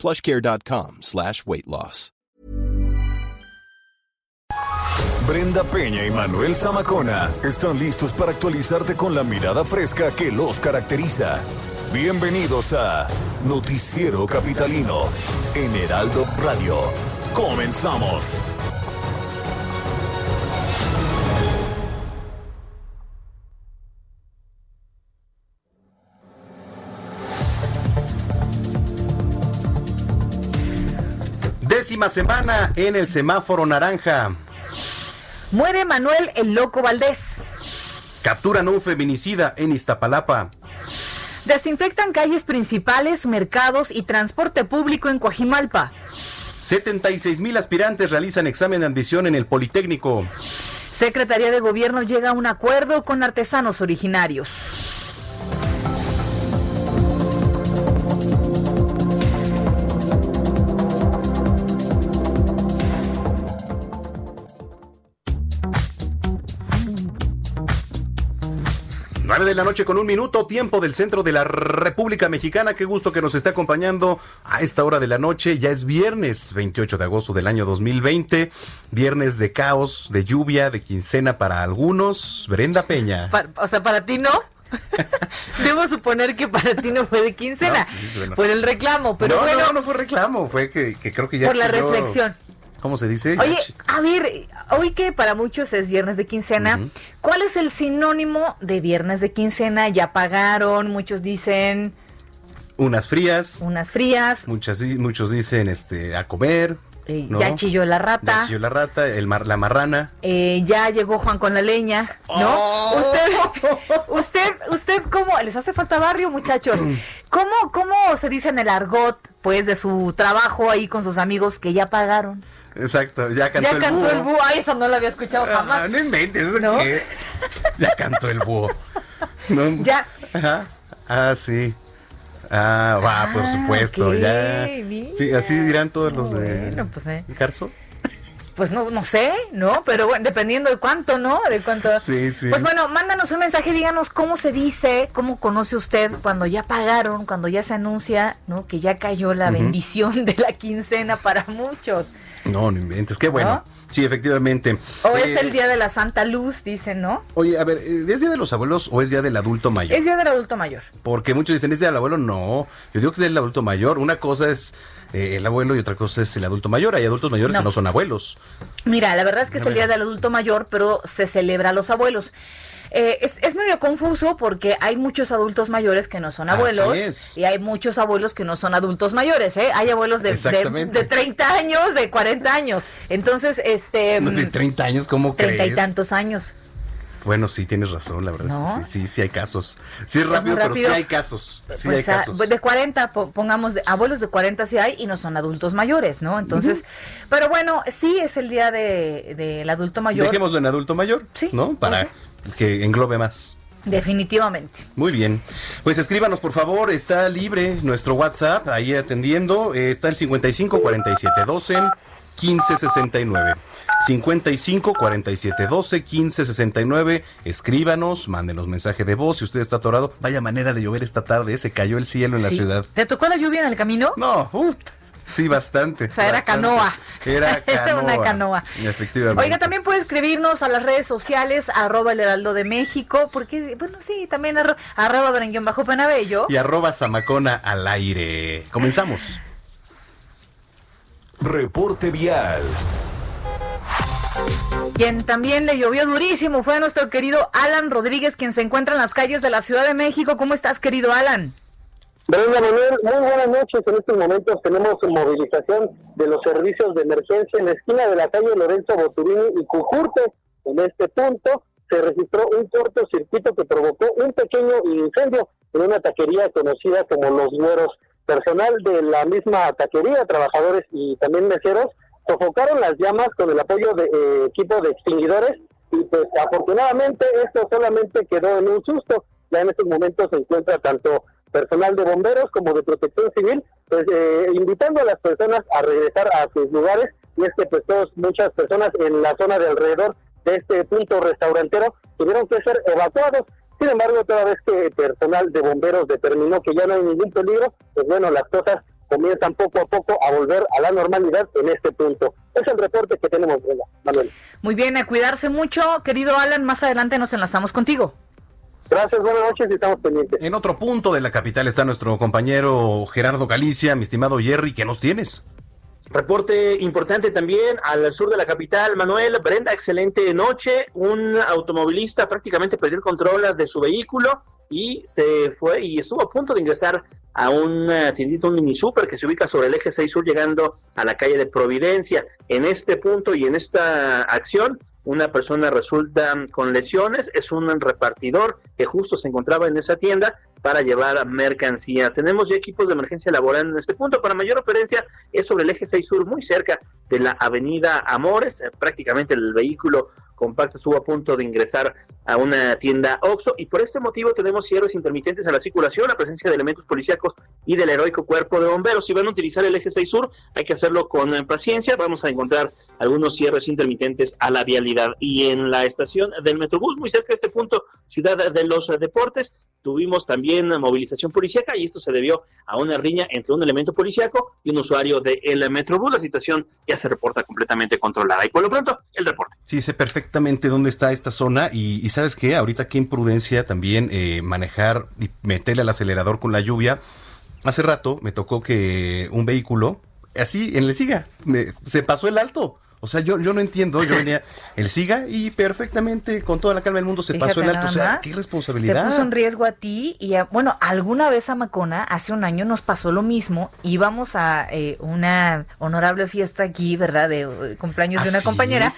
plushcare.com slash weight loss. Brenda Peña y Manuel Zamacona están listos para actualizarte con la mirada fresca que los caracteriza. Bienvenidos a Noticiero Capitalino en Heraldo Radio. Comenzamos. Décima semana en el semáforo naranja. Muere Manuel el Loco Valdés. Capturan un feminicida en Iztapalapa. Desinfectan calles principales, mercados y transporte público en Coajimalpa. 76 mil aspirantes realizan examen de admisión en el Politécnico. Secretaría de Gobierno llega a un acuerdo con artesanos originarios. De la noche con un minuto, tiempo del centro de la República Mexicana. Qué gusto que nos esté acompañando a esta hora de la noche. Ya es viernes 28 de agosto del año 2020. Viernes de caos, de lluvia, de quincena para algunos. Brenda Peña. o sea, para ti no. Debo suponer que para ti no fue de quincena. Por el reclamo, pero no, bueno. No, no fue reclamo, fue que, creo que ya. Por la reflexión. ¿Cómo se dice? Oye, a ver, hoy que para muchos es viernes de quincena, ¿cuál es el sinónimo de viernes de quincena? Ya pagaron, muchos dicen... Unas frías. Unas frías. Muchas, muchos dicen este a comer. Eh, ya chilló la rata. Ya chilló la rata, el mar, la marrana. Eh, ya llegó Juan con la leña, ¿no? Oh. Usted, usted, usted, ¿cómo? ¿Les hace falta barrio, muchachos? ¿Cómo, ¿Cómo se dice en el argot, pues, de su trabajo ahí con sus amigos que ya pagaron? Exacto, ya cantó, ya el, cantó búho. el búho. Ay, eso no lo había escuchado ah, jamás. no inventes, ¿eso ¿No? qué? Ya cantó el búho. No. Ya. Ajá. Ah, sí. Ah, va, ah, por supuesto, ya. Mira. Así dirán todos los de bueno, pues, eh. Carso. Pues no, no sé, ¿no? Pero bueno, dependiendo de cuánto, ¿no? De cuánto. Sí, sí. Pues bueno, mándanos un mensaje, díganos cómo se dice, cómo conoce usted cuando ya pagaron, cuando ya se anuncia, ¿no? Que ya cayó la bendición de la quincena para muchos. No, no inventes, qué bueno. Sí, efectivamente. O es el eh, día de la Santa Luz, dicen, ¿no? Oye, a ver, ¿es día de los abuelos o es día del adulto mayor? Es día del adulto mayor. Porque muchos dicen, ¿es día del abuelo? No, yo digo que es día del adulto mayor. Una cosa es eh, el abuelo y otra cosa es el adulto mayor. Hay adultos mayores que no son abuelos. Mira, la verdad es que es el día del adulto mayor, pero se celebra a los abuelos. Eh, es, es, medio confuso porque hay muchos adultos mayores que no son abuelos y hay muchos abuelos que no son adultos mayores, ¿eh? Hay abuelos de, de, 30 años, de 40 años. Entonces, este... ¿De 30 años? ¿Cómo crees? 30 y tantos años. Bueno, sí, tienes razón, la verdad. Sí, sí, sí, hay casos. Sí, es rápido, pero sí hay casos. Sí hay pues, ah, casos. de 40, pongamos, abuelos de 40 sí hay y no son adultos mayores, ¿no? Entonces, pero bueno, sí es el día del de, adulto mayor. Dejémoslo en adulto mayor, sí, ¿no? Para que englobe más. Definitivamente. Muy bien. Pues escríbanos, por favor. Está libre nuestro WhatsApp ahí atendiendo. está el 55 47 12 15 69. 55 47 12 15 69. Escríbanos, mándenos mensaje de voz. Si usted está atorado, vaya manera de llover esta tarde. Se cayó el cielo en la ciudad. ¿Te tocó la lluvia en el camino? No, Sí, bastante. O sea, era canoa. Era canoa. una canoa. Efectivamente. Oiga, también puede escribirnos a las redes sociales, arroba el heraldo de México, porque, bueno, sí, también arroba, arroba bajo penabello. Y arroba zamacona al aire. Comenzamos. Reporte vial. Quien también le llovió durísimo fue nuestro querido Alan Rodríguez, quien se encuentra en las calles de la Ciudad de México. ¿Cómo estás, querido Alan? Brenda Manuel, muy buenas noches. En estos momentos tenemos movilización de los servicios de emergencia en la esquina de la calle Lorenzo Boturini y Cujurte. En este punto se registró un cortocircuito que provocó un pequeño incendio en una taquería conocida como Los Güeros. Personal de la misma taquería, trabajadores y también meseros sofocaron las llamas con el apoyo de eh, equipo de extinguidores y pues afortunadamente esto solamente quedó en un susto. Ya en estos momentos se encuentra tanto personal de bomberos como de protección civil, pues eh, invitando a las personas a regresar a sus lugares y es que pues todos, muchas personas en la zona de alrededor de este punto restaurantero tuvieron que ser evacuados. Sin embargo, toda vez que personal de bomberos determinó que ya no hay ningún peligro, pues bueno, las cosas comienzan poco a poco a volver a la normalidad en este punto. Es el reporte que tenemos, Manuel. Muy bien, a cuidarse mucho, querido Alan, más adelante nos enlazamos contigo. Gracias, buenas noches y estamos pendientes. En otro punto de la capital está nuestro compañero Gerardo Galicia, mi estimado Jerry, ¿qué nos tienes? Reporte importante también al sur de la capital, Manuel. Brenda, excelente noche. Un automovilista prácticamente perdió el control de su vehículo y se fue y estuvo a punto de ingresar a un tiendito, un mini super que se ubica sobre el eje 6 sur llegando a la calle de Providencia. En este punto y en esta acción, una persona resulta con lesiones, es un repartidor que justo se encontraba en esa tienda para llevar mercancía. Tenemos ya equipos de emergencia laborando en este punto. Para mayor referencia, es sobre el eje 6 sur, muy cerca de la avenida Amores. Prácticamente el vehículo compacto estuvo a punto de ingresar a una tienda OXO y por este motivo tenemos cierres intermitentes a la circulación, la presencia de elementos policíacos y del heroico cuerpo de bomberos. Si van a utilizar el eje 6 sur, hay que hacerlo con paciencia. Vamos a encontrar algunos cierres intermitentes a la vialidad. Y en la estación del Metrobús, muy cerca de este punto, Ciudad de los Deportes, tuvimos también movilización policíaca y esto se debió a una riña entre un elemento policíaco y un usuario del Metrobús. La situación ya se reporta completamente controlada. Y por lo pronto, el reporte. Sí, sé perfectamente dónde está esta zona y, sabes qué, ahorita qué imprudencia también eh, manejar y meterle al acelerador con la lluvia. Hace rato me tocó que un vehículo, así en el siga, se pasó el alto. O sea, yo, yo no entiendo, yo venía el SIGA y perfectamente, con toda la calma del mundo, se pasó el alto. O sea, qué responsabilidad. Te puso en riesgo a ti y, bueno, alguna vez a Macona, hace un año nos pasó lo mismo. Íbamos a eh, una honorable fiesta aquí, ¿verdad? De eh, cumpleaños de una compañera.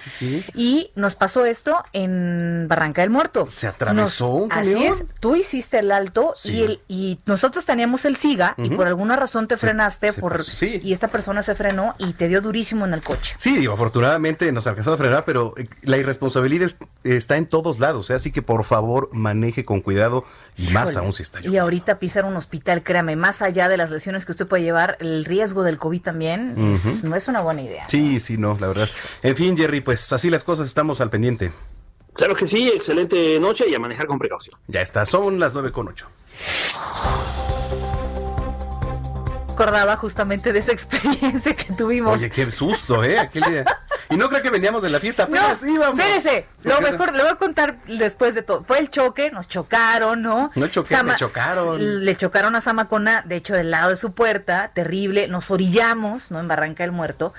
Y nos pasó esto en Barranca del Muerto. Se atravesó un Así es, tú hiciste el alto y, el, y nosotros teníamos el SIGA y por alguna razón te frenaste por y esta persona se frenó y te dio durísimo en el coche. Sí, digo, afortunadamente nos alcanzó a frenar, pero eh, la irresponsabilidad está en todos lados, ¿eh? así que por favor maneje con cuidado y más aún si está Y ahorita pisar un hospital, créame, más allá de las lesiones que usted puede llevar, el riesgo del COVID también no es una buena idea. Sí, sí, no, la verdad. En fin, Jerry, pues así las cosas, estamos al pendiente. Claro que sí, excelente noche y a manejar con precaución. Ya está, son las nueve con ocho acordaba justamente de esa experiencia que tuvimos. Oye, qué susto, ¿eh? Y no creo que veníamos de la fiesta, pero no, sí, vamos. Espérese, lo mejor, le voy a contar después de todo. Fue el choque, nos chocaron, ¿no? No choqué, me chocaron. Le chocaron a Samacona, de hecho, del lado de su puerta, terrible. Nos orillamos, ¿no? En Barranca del Muerto.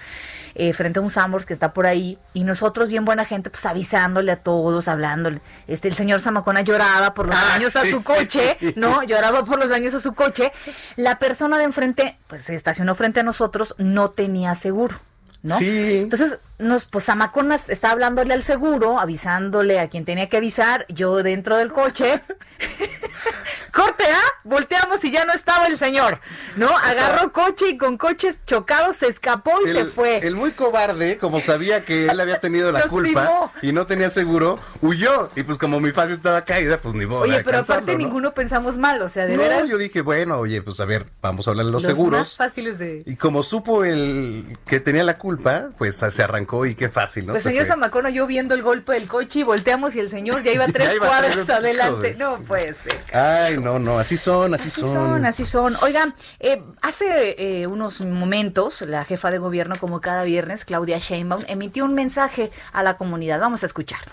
Eh, frente a un Sambors que está por ahí, y nosotros, bien buena gente, pues avisándole a todos, hablándole. Este, el señor Zamacona lloraba por los ah, daños a su coche, ¿no? Lloraba por los daños a su coche. La persona de enfrente, pues se estacionó frente a nosotros, no tenía seguro. ¿No? Sí. Entonces, nos, pues Zamacona está hablándole al seguro, avisándole a quien tenía que avisar, yo dentro del coche. Corte A, volteamos y ya no estaba el señor, ¿no? Agarró coche y con coches chocados se escapó y se fue. El muy cobarde, como sabía que él había tenido la culpa y no tenía seguro, huyó. Y pues como mi fase estaba caída, pues ni modo. Oye, pero aparte ninguno pensamos mal, o sea, de no, yo dije, bueno, oye, pues a ver, vamos a hablar de los, seguros. Más fáciles de. Y como supo el que tenía la culpa, pues se arrancó y qué fácil, ¿no? Pues señor Zamacono, yo viendo el golpe del coche y volteamos y el señor ya iba tres cuadras adelante. No puede ser. Ay, no, no, así son, así, así son. Así son, Oigan, eh, hace eh, unos momentos la jefa de gobierno, como cada viernes, Claudia Sheinbaum, emitió un mensaje a la comunidad. Vamos a escucharlo.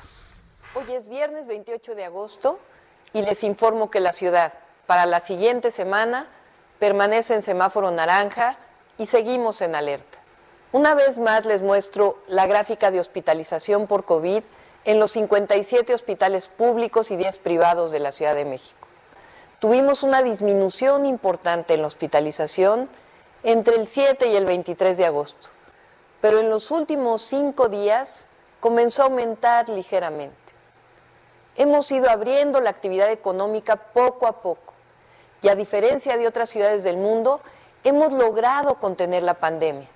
Hoy es viernes 28 de agosto y les informo que la ciudad para la siguiente semana permanece en semáforo naranja y seguimos en alerta. Una vez más les muestro la gráfica de hospitalización por COVID en los 57 hospitales públicos y 10 privados de la Ciudad de México tuvimos una disminución importante en la hospitalización entre el 7 y el 23 de agosto, pero en los últimos cinco días comenzó a aumentar ligeramente. Hemos ido abriendo la actividad económica poco a poco y a diferencia de otras ciudades del mundo, hemos logrado contener la pandemia,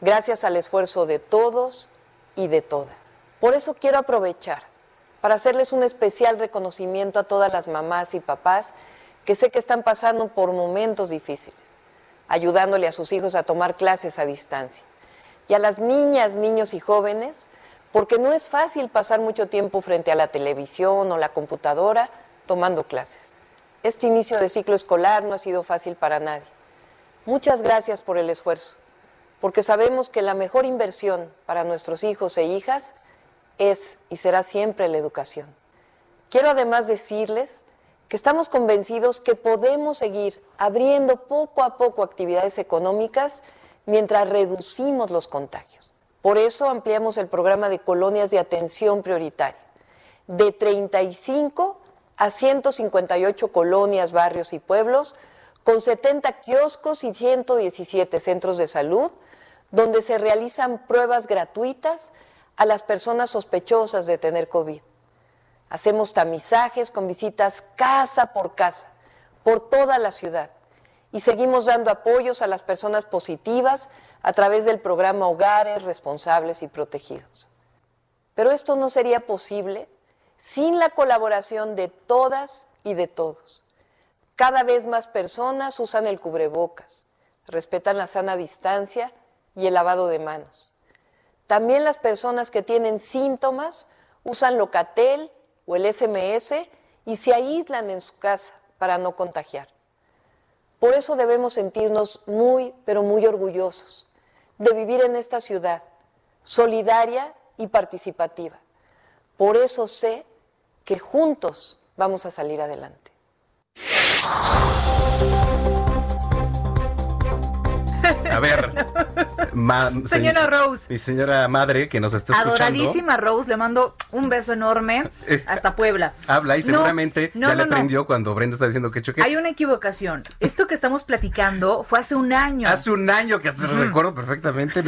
gracias al esfuerzo de todos y de todas. Por eso quiero aprovechar para hacerles un especial reconocimiento a todas las mamás y papás que sé que están pasando por momentos difíciles, ayudándole a sus hijos a tomar clases a distancia. Y a las niñas, niños y jóvenes, porque no es fácil pasar mucho tiempo frente a la televisión o la computadora tomando clases. Este inicio de ciclo escolar no ha sido fácil para nadie. Muchas gracias por el esfuerzo, porque sabemos que la mejor inversión para nuestros hijos e hijas es y será siempre la educación. Quiero además decirles que estamos convencidos que podemos seguir abriendo poco a poco actividades económicas mientras reducimos los contagios. Por eso ampliamos el programa de colonias de atención prioritaria de 35 a 158 colonias, barrios y pueblos, con 70 kioscos y 117 centros de salud, donde se realizan pruebas gratuitas a las personas sospechosas de tener COVID. Hacemos tamizajes con visitas casa por casa, por toda la ciudad, y seguimos dando apoyos a las personas positivas a través del programa Hogares Responsables y Protegidos. Pero esto no sería posible sin la colaboración de todas y de todos. Cada vez más personas usan el cubrebocas, respetan la sana distancia y el lavado de manos. También las personas que tienen síntomas usan Locatel o el SMS y se aíslan en su casa para no contagiar. Por eso debemos sentirnos muy, pero muy orgullosos de vivir en esta ciudad, solidaria y participativa. Por eso sé que juntos vamos a salir adelante. A ver, señora Rose. Mi señora madre que nos está escuchando. Adoradísima Rose, le mando un beso enorme hasta Puebla. Habla y seguramente ya le aprendió cuando Brenda está diciendo que choque. Hay una equivocación. Esto que estamos platicando fue hace un año. Hace un año que se recuerdo perfectamente.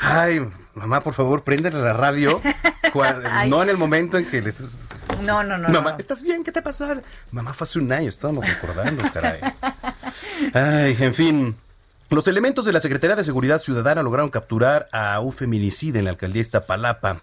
Ay, mamá, por favor, préndele la radio. no en el momento en que le estás no, no, no. Mamá, ¿estás bien? ¿Qué te pasó? Mamá, fue hace un año, estábamos recordando, caray. Ay, en fin. Los elementos de la Secretaría de Seguridad Ciudadana lograron capturar a un feminicida en la alcaldía Iztapalapa.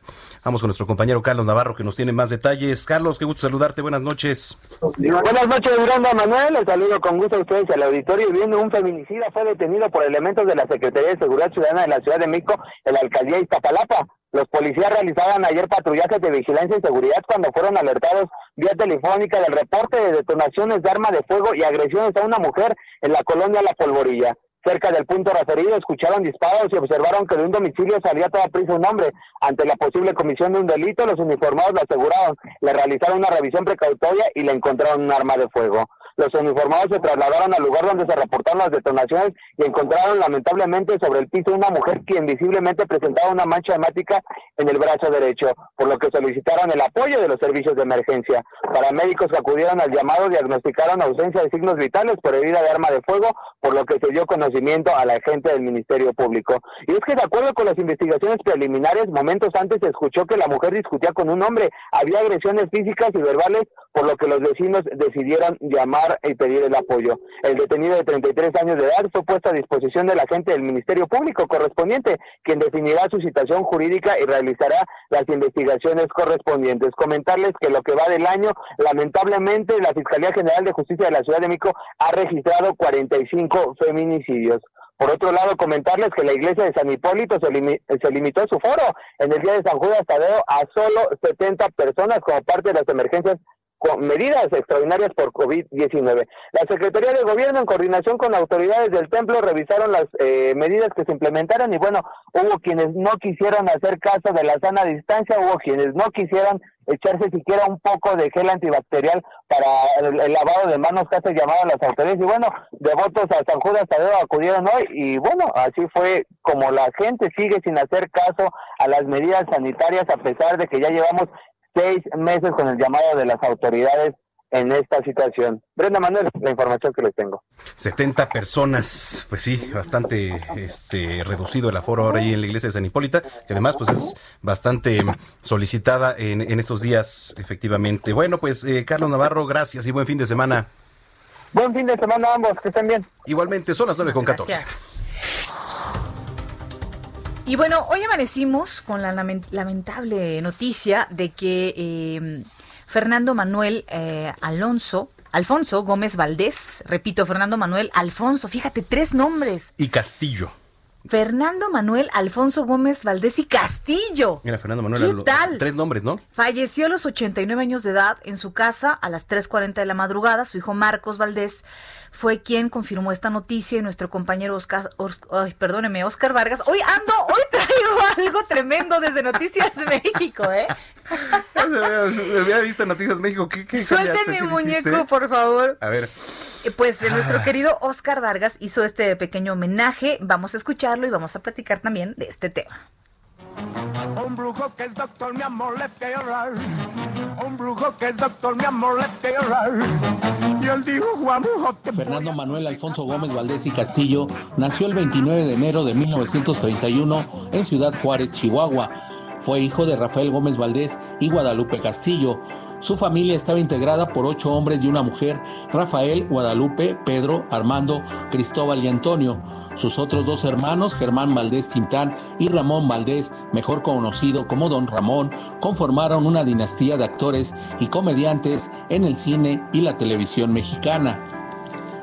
Vamos con nuestro compañero Carlos Navarro que nos tiene más detalles. Carlos, qué gusto saludarte. Buenas noches. Buenas noches, Miranda Manuel. Les saludo con gusto a ustedes al auditorio. Viendo un feminicida fue detenido por elementos de la Secretaría de Seguridad Ciudadana de la Ciudad de México en la alcaldía Iztapalapa. Los policías realizaban ayer patrullajes de vigilancia y seguridad cuando fueron alertados vía telefónica del reporte de detonaciones de arma de fuego y agresiones a una mujer en la colonia La Polvorilla. Cerca del punto referido escucharon disparos y observaron que de un domicilio salía toda prisa un hombre. Ante la posible comisión de un delito, los uniformados le aseguraron, le realizaron una revisión precautoria y le encontraron un arma de fuego. Los uniformados se trasladaron al lugar donde se reportaron las detonaciones y encontraron lamentablemente sobre el piso una mujer quien visiblemente presentaba una mancha hemática en el brazo derecho, por lo que solicitaron el apoyo de los servicios de emergencia. Paramédicos que acudieron al llamado diagnosticaron ausencia de signos vitales por herida de arma de fuego, por lo que se dio conocimiento a la gente del Ministerio Público. Y es que de acuerdo con las investigaciones preliminares, momentos antes se escuchó que la mujer discutía con un hombre, había agresiones físicas y verbales, por lo que los vecinos decidieron llamar y pedir el apoyo. El detenido de 33 años de edad fue puesto a disposición de la gente del Ministerio Público correspondiente, quien definirá su situación jurídica y realizará las investigaciones correspondientes. Comentarles que lo que va del año, lamentablemente, la Fiscalía General de Justicia de la Ciudad de México ha registrado 45 feminicidios. Por otro lado, comentarles que la iglesia de San Hipólito se, se, limitó su foro en el día de San Judas Tadeo a solo 70 personas como parte de las emergencias con medidas extraordinarias por COVID-19. La Secretaría de Gobierno, en coordinación con autoridades del templo, revisaron las eh, medidas que se implementaron y bueno, hubo quienes no quisieron hacer caso de la sana distancia, hubo quienes no quisieron echarse siquiera un poco de gel antibacterial para el, lavado de manos que hace llamado las autoridades. Y bueno, devotos a San Judas Tadeo acudieron hoy y bueno, así fue como la gente sigue sin hacer caso a las medidas sanitarias a pesar de que ya llevamos seis meses con el llamado de las autoridades en esta situación. Brenda Manuel, la información que les tengo. 70 personas, pues sí, bastante este reducido el aforo ahora ahí en la iglesia de San Hipólita, que además pues es bastante solicitada en, en estos días, efectivamente. Bueno, pues eh, Carlos Navarro, gracias y buen fin de semana. Buen fin de semana a ambos, que estén bien. Igualmente, son las nueve con 14. Y bueno, hoy amanecimos con la lamentable noticia de que eh, Fernando Manuel eh, Alonso, Alfonso Gómez Valdés, repito, Fernando Manuel Alfonso, fíjate, tres nombres. Y Castillo. Fernando Manuel Alfonso Gómez Valdés y Castillo. Mira, Fernando Manuel. ¿Qué tal? Tres nombres, ¿no? Falleció a los 89 años de edad en su casa a las 3.40 de la madrugada. Su hijo Marcos Valdés fue quien confirmó esta noticia y nuestro compañero Oscar, ay, perdóneme, Oscar Vargas. Hoy ando, hoy traigo algo tremendo desde Noticias México, ¿eh? había visto Noticias México. ¿Qué, qué Suéltenme muñeco, por favor. A ver. Eh, pues nuestro ah. querido Oscar Vargas hizo este pequeño homenaje. Vamos a escucharlo y vamos a platicar también de este tema. Un brujo que es doctor, mi amor, le llorar. Un brujo que es doctor, mi amor, le llorar. Y él dijo, Juan Fernando Manuel Alfonso Gómez Valdés y Castillo nació el 29 de enero de 1931 en Ciudad Juárez, Chihuahua. Fue hijo de Rafael Gómez Valdés y Guadalupe Castillo. Su familia estaba integrada por ocho hombres y una mujer, Rafael, Guadalupe, Pedro, Armando, Cristóbal y Antonio. Sus otros dos hermanos, Germán Valdés Tintán y Ramón Valdés, mejor conocido como Don Ramón, conformaron una dinastía de actores y comediantes en el cine y la televisión mexicana.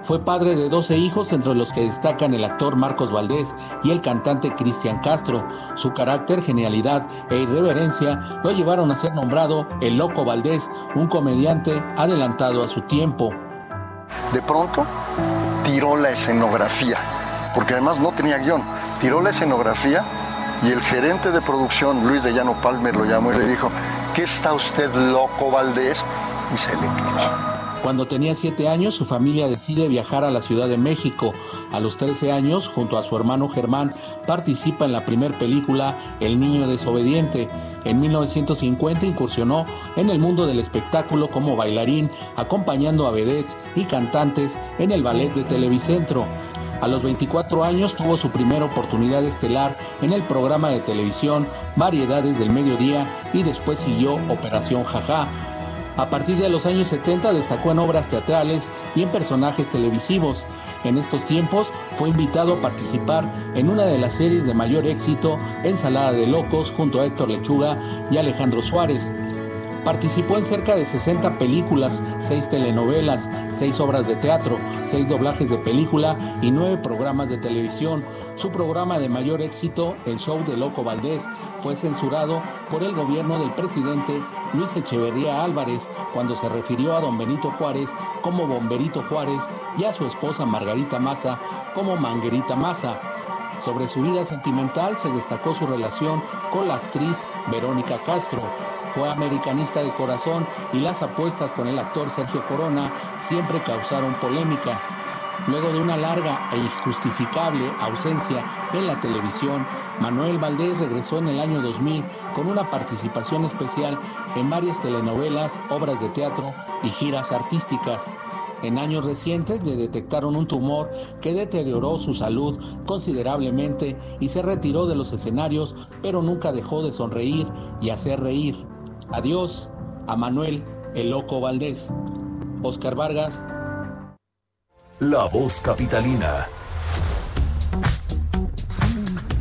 Fue padre de 12 hijos, entre los que destacan el actor Marcos Valdés y el cantante Cristian Castro. Su carácter, genialidad e irreverencia lo llevaron a ser nombrado el Loco Valdés, un comediante adelantado a su tiempo. De pronto tiró la escenografía, porque además no tenía guion. Tiró la escenografía y el gerente de producción, Luis de Llano Palmer, lo llamó y le dijo, ¿qué está usted loco, Valdés? Y se le quedó. Cuando tenía 7 años, su familia decide viajar a la Ciudad de México. A los 13 años, junto a su hermano Germán, participa en la primera película El Niño Desobediente. En 1950 incursionó en el mundo del espectáculo como bailarín, acompañando a vedettes y cantantes en el ballet de Televicentro. A los 24 años tuvo su primera oportunidad estelar en el programa de televisión Variedades del Mediodía y después siguió Operación Jaja, a partir de los años 70 destacó en obras teatrales y en personajes televisivos. En estos tiempos fue invitado a participar en una de las series de mayor éxito, Ensalada de Locos, junto a Héctor Lechuga y Alejandro Suárez. Participó en cerca de 60 películas, 6 telenovelas, 6 obras de teatro, 6 doblajes de película y 9 programas de televisión. Su programa de mayor éxito, El Show de Loco Valdés, fue censurado por el gobierno del presidente Luis Echeverría Álvarez cuando se refirió a don Benito Juárez como Bomberito Juárez y a su esposa Margarita Maza como Manguerita Maza. Sobre su vida sentimental se destacó su relación con la actriz Verónica Castro. Fue americanista de corazón y las apuestas con el actor Sergio Corona siempre causaron polémica. Luego de una larga e injustificable ausencia en la televisión, Manuel Valdés regresó en el año 2000 con una participación especial en varias telenovelas, obras de teatro y giras artísticas. En años recientes le detectaron un tumor que deterioró su salud considerablemente y se retiró de los escenarios, pero nunca dejó de sonreír y hacer reír. Adiós a Manuel el Loco Valdés. Oscar Vargas. La voz capitalina.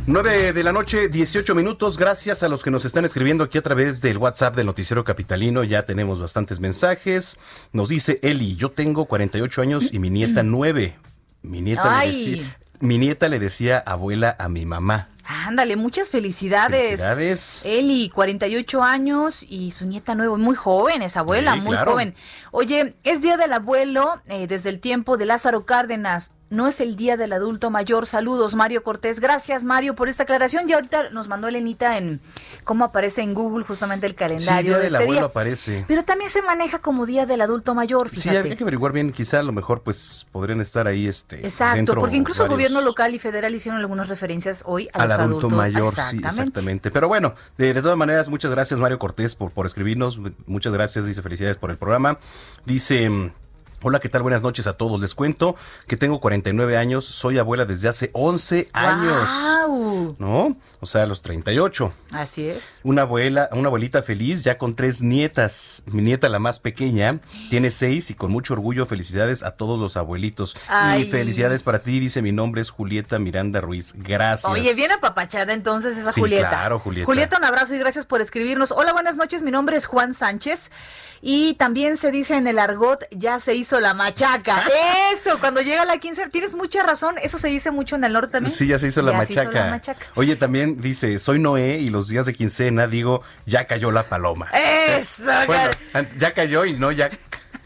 9 de la noche, 18 minutos. Gracias a los que nos están escribiendo aquí a través del WhatsApp del Noticiero Capitalino. Ya tenemos bastantes mensajes. Nos dice Eli, yo tengo 48 años y mi nieta 9. Mi nieta, le decía, mi nieta le decía abuela a mi mamá. Ándale, muchas felicidades. Felicidades. Eli, 48 años y su nieta nuevo, muy joven, esa abuela, muy joven. Oye, es Día del Abuelo eh, desde el tiempo de Lázaro Cárdenas no es el día del adulto mayor. Saludos, Mario Cortés. Gracias, Mario, por esta aclaración. Y ahorita nos mandó Elenita en cómo aparece en Google justamente el calendario. Sí, día del este abuelo aparece. Pero también se maneja como día del adulto mayor, fíjate. Sí, hay que averiguar bien. Quizá a lo mejor pues podrían estar ahí este. Exacto, porque incluso el gobierno local y federal hicieron algunas referencias hoy al adulto mayor. Sí, exactamente. Pero bueno, de, de, todas maneras, muchas gracias, Mario Cortés, por, por escribirnos. Muchas gracias, dice felicidades por el programa. Dice. Hola, ¿qué tal? Buenas noches a todos. Les cuento que tengo 49 años, soy abuela desde hace 11 años. Wow. ¿No? O sea, a los 38. Así es. Una abuela, una abuelita feliz, ya con tres nietas. Mi nieta, la más pequeña, tiene seis y con mucho orgullo felicidades a todos los abuelitos. Y felicidades para ti, dice mi nombre es Julieta Miranda Ruiz. Gracias. Oye, bien apapachada entonces esa sí, Julieta. Claro, Julieta. Julieta, un abrazo y gracias por escribirnos. Hola, buenas noches. Mi nombre es Juan Sánchez. Y también se dice en el argot, ya se hizo la machaca. Eso, cuando llega la 15, tienes mucha razón, eso se dice mucho en el norte también. Sí, ya se hizo, la, machaca. Oye, también dice, soy Noé y los días de quincena digo, ya cayó la paloma. Eso. Bueno, ya cayó y no ya...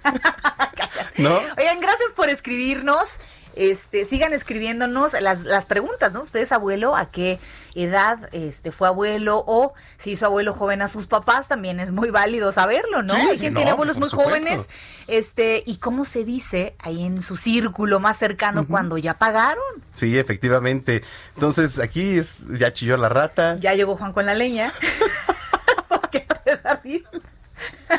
¿No? Oigan, gracias por escribirnos. Este, sigan escribiéndonos las, las preguntas, ¿no? ¿Usted es abuelo? ¿A qué edad este, fue abuelo? O si hizo abuelo joven a sus papás, también es muy válido saberlo, ¿no? Hay quien tiene abuelos muy jóvenes. Este, ¿y cómo se dice ahí en su círculo más cercano cuando ya pagaron? Sí, efectivamente. Entonces, aquí es, ya chilló la rata. Ya llegó Juan con la leña. ¿Por qué te da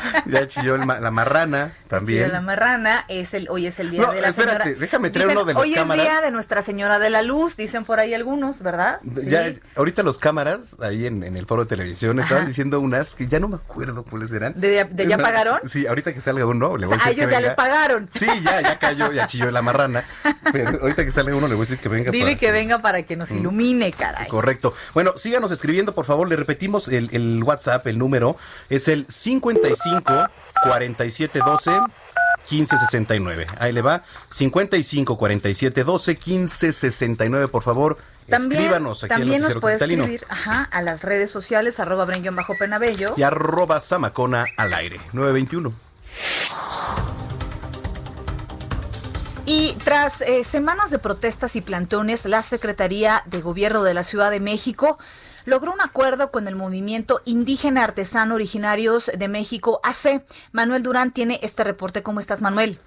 ya chilló la marrana también. la marrana es el hoy es el día de la espérate, señora. déjame traer uno de las hoy cámaras. Es día de Nuestra Señora de la Luz, dicen por ahí algunos, ¿verdad? Ya ahorita los cámaras ahí en, el foro de televisión estaban diciendo unas que ya no me acuerdo cuáles eran. ¿De, ya pagaron? Sí, ahorita que salga uno le voy a decir a ellos ya les pagaron. Sí, ya ya cayó, ya chilló la marrana. Pero ahorita que salga uno le voy a decir que venga Dile que venga para que nos ilumine, caray. Correcto. Bueno, síganos escribiendo, por favor, le repetimos el, el WhatsApp, el número es el 55 4712 1569. Ahí le va. 55 47 12 15 69, por favor. También, escríbanos aquí también nos puede escribir ajá, a las redes sociales, arroba bajo penabello. Y arroba samacona al aire, 921. Y tras eh, semanas de protestas y plantones, la Secretaría de Gobierno de la Ciudad de México logró un acuerdo con el movimiento indígena artesano originarios de México, AC. Manuel Durán tiene este reporte. ¿Cómo estás, Manuel?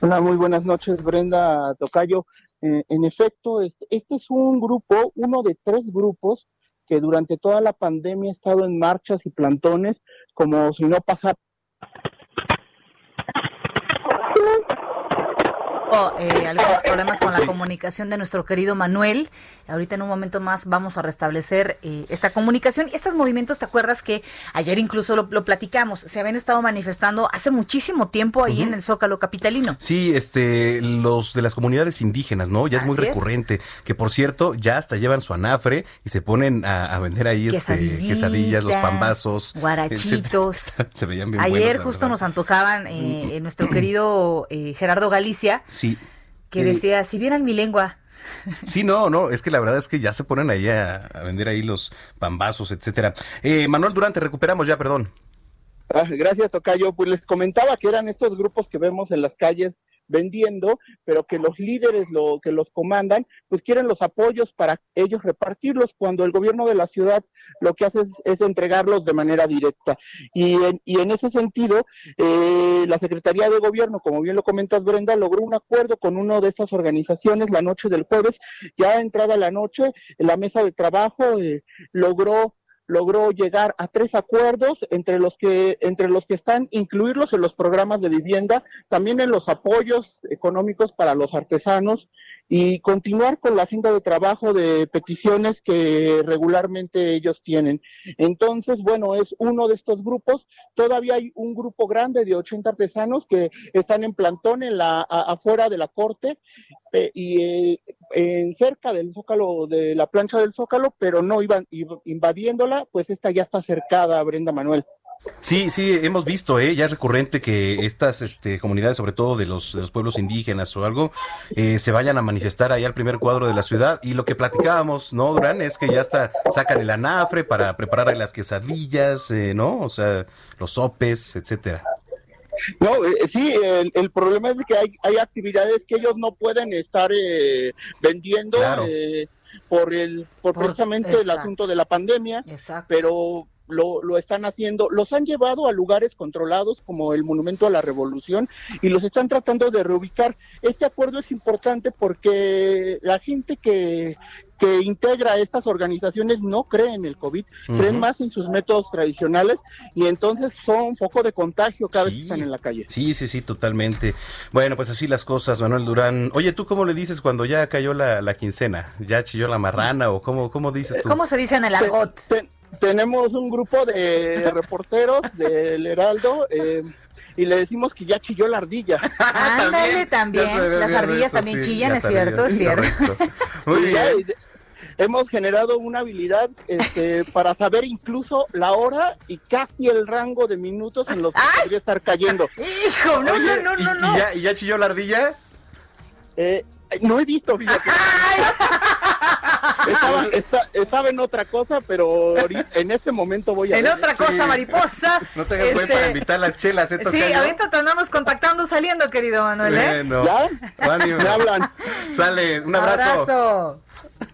Hola, muy buenas noches, Brenda Tocayo. Eh, en efecto, este, este es un grupo, uno de tres grupos que durante toda la pandemia ha estado en marchas y plantones, como si no pasara eh, algunos problemas con la comunicación de nuestro querido Manuel. Ahorita en un momento más vamos a restablecer eh, esta comunicación. Estos movimientos, ¿te acuerdas que ayer incluso lo, platicamos? Se habían estado manifestando hace muchísimo tiempo ahí en el Zócalo Capitalino. Sí, este, los de las comunidades indígenas, ¿no? Ya es muy recurrente. Que por cierto, ya hasta llevan su anafre y se ponen a, vender ahí este, quesadillas, los pambazos. Guarachitos. se veían bien Ayer justo nos antojaban eh, nuestro querido Gerardo Galicia. Sí. Que decía, si vieran mi lengua. Sí, no, no, es que la verdad es que ya se ponen ahí a, vender ahí los pambazos, etcétera. Eh, Manuel Durante, recuperamos ya, perdón. Ah, gracias, Tocayo. Pues les comentaba que eran estos grupos que vemos en las calles vendiendo, pero que los líderes lo que los comandan, pues quieren los apoyos para ellos repartirlos cuando el gobierno de la ciudad lo que hace es, entregarlos de manera directa. Y en, y en ese sentido, eh, la Secretaría de Gobierno, como bien lo comentas Brenda, logró un acuerdo con una de estas organizaciones la noche del jueves, ya entrada la noche, la mesa de trabajo eh, logró logró llegar a tres acuerdos entre los que entre los que están incluirlos en los programas de vivienda, también en los apoyos económicos para los artesanos y continuar con la agenda de trabajo de peticiones que regularmente ellos tienen. Entonces, bueno, es uno de estos grupos. Todavía hay un grupo grande de 80 artesanos que están en plantón en la afuera de la corte y eh, en cerca del zócalo de la plancha del zócalo, pero no iban invadiéndola, pues esta ya está cercada, Brenda Manuel. Sí, sí, hemos visto, ¿eh? ya es recurrente que estas este, comunidades, sobre todo de los, los pueblos indígenas o algo, eh, se vayan a manifestar ahí al primer cuadro de la ciudad. Y lo que platicábamos, ¿no, Durán? Es que ya hasta sacan el anafre para preparar las quesadillas, eh, ¿no? O sea, los sopes, etcétera. No, eh, sí, el, problema es que hay, hay actividades que ellos no pueden estar eh, vendiendo eh, por el por, precisamente el asunto de la pandemia, pero lo, lo, están haciendo, los han llevado a lugares controlados como el Monumento a la Revolución y los están tratando de reubicar. Este acuerdo es importante porque la gente que, que integra estas organizaciones no creen en el COVID, creen más en sus métodos tradicionales y entonces son foco de contagio cada vez que están en la calle. Sí, sí, sí, totalmente. Bueno, pues así las cosas, Manuel Durán. Oye, ¿tú cómo le dices cuando ya cayó la, quincena? ¿Ya chilló la marrana o cómo, cómo dices tú? ¿Cómo se dice en el argot? tenemos un grupo de reporteros del Heraldo. Eh, y le decimos que ya chilló la ardilla. Ándale, también. Las ardillas también chillan, es cierto, es cierto. Muy bien. Hemos generado una habilidad este, para saber incluso la hora y casi el rango de minutos en los que podría estar cayendo. Hijo, no, no, no, no, no. ¿y ya, chilló la ardilla? Eh, no he visto, fíjate. Estaba, en otra cosa, pero en este momento voy a. En otra cosa, mariposa. No te este... para invitar las chelas, ¿eh, Sí, ahorita te andamos contactando saliendo, querido Manuel. ¿eh? ¿Ya? Me hablan. Sale, un abrazo. abrazo.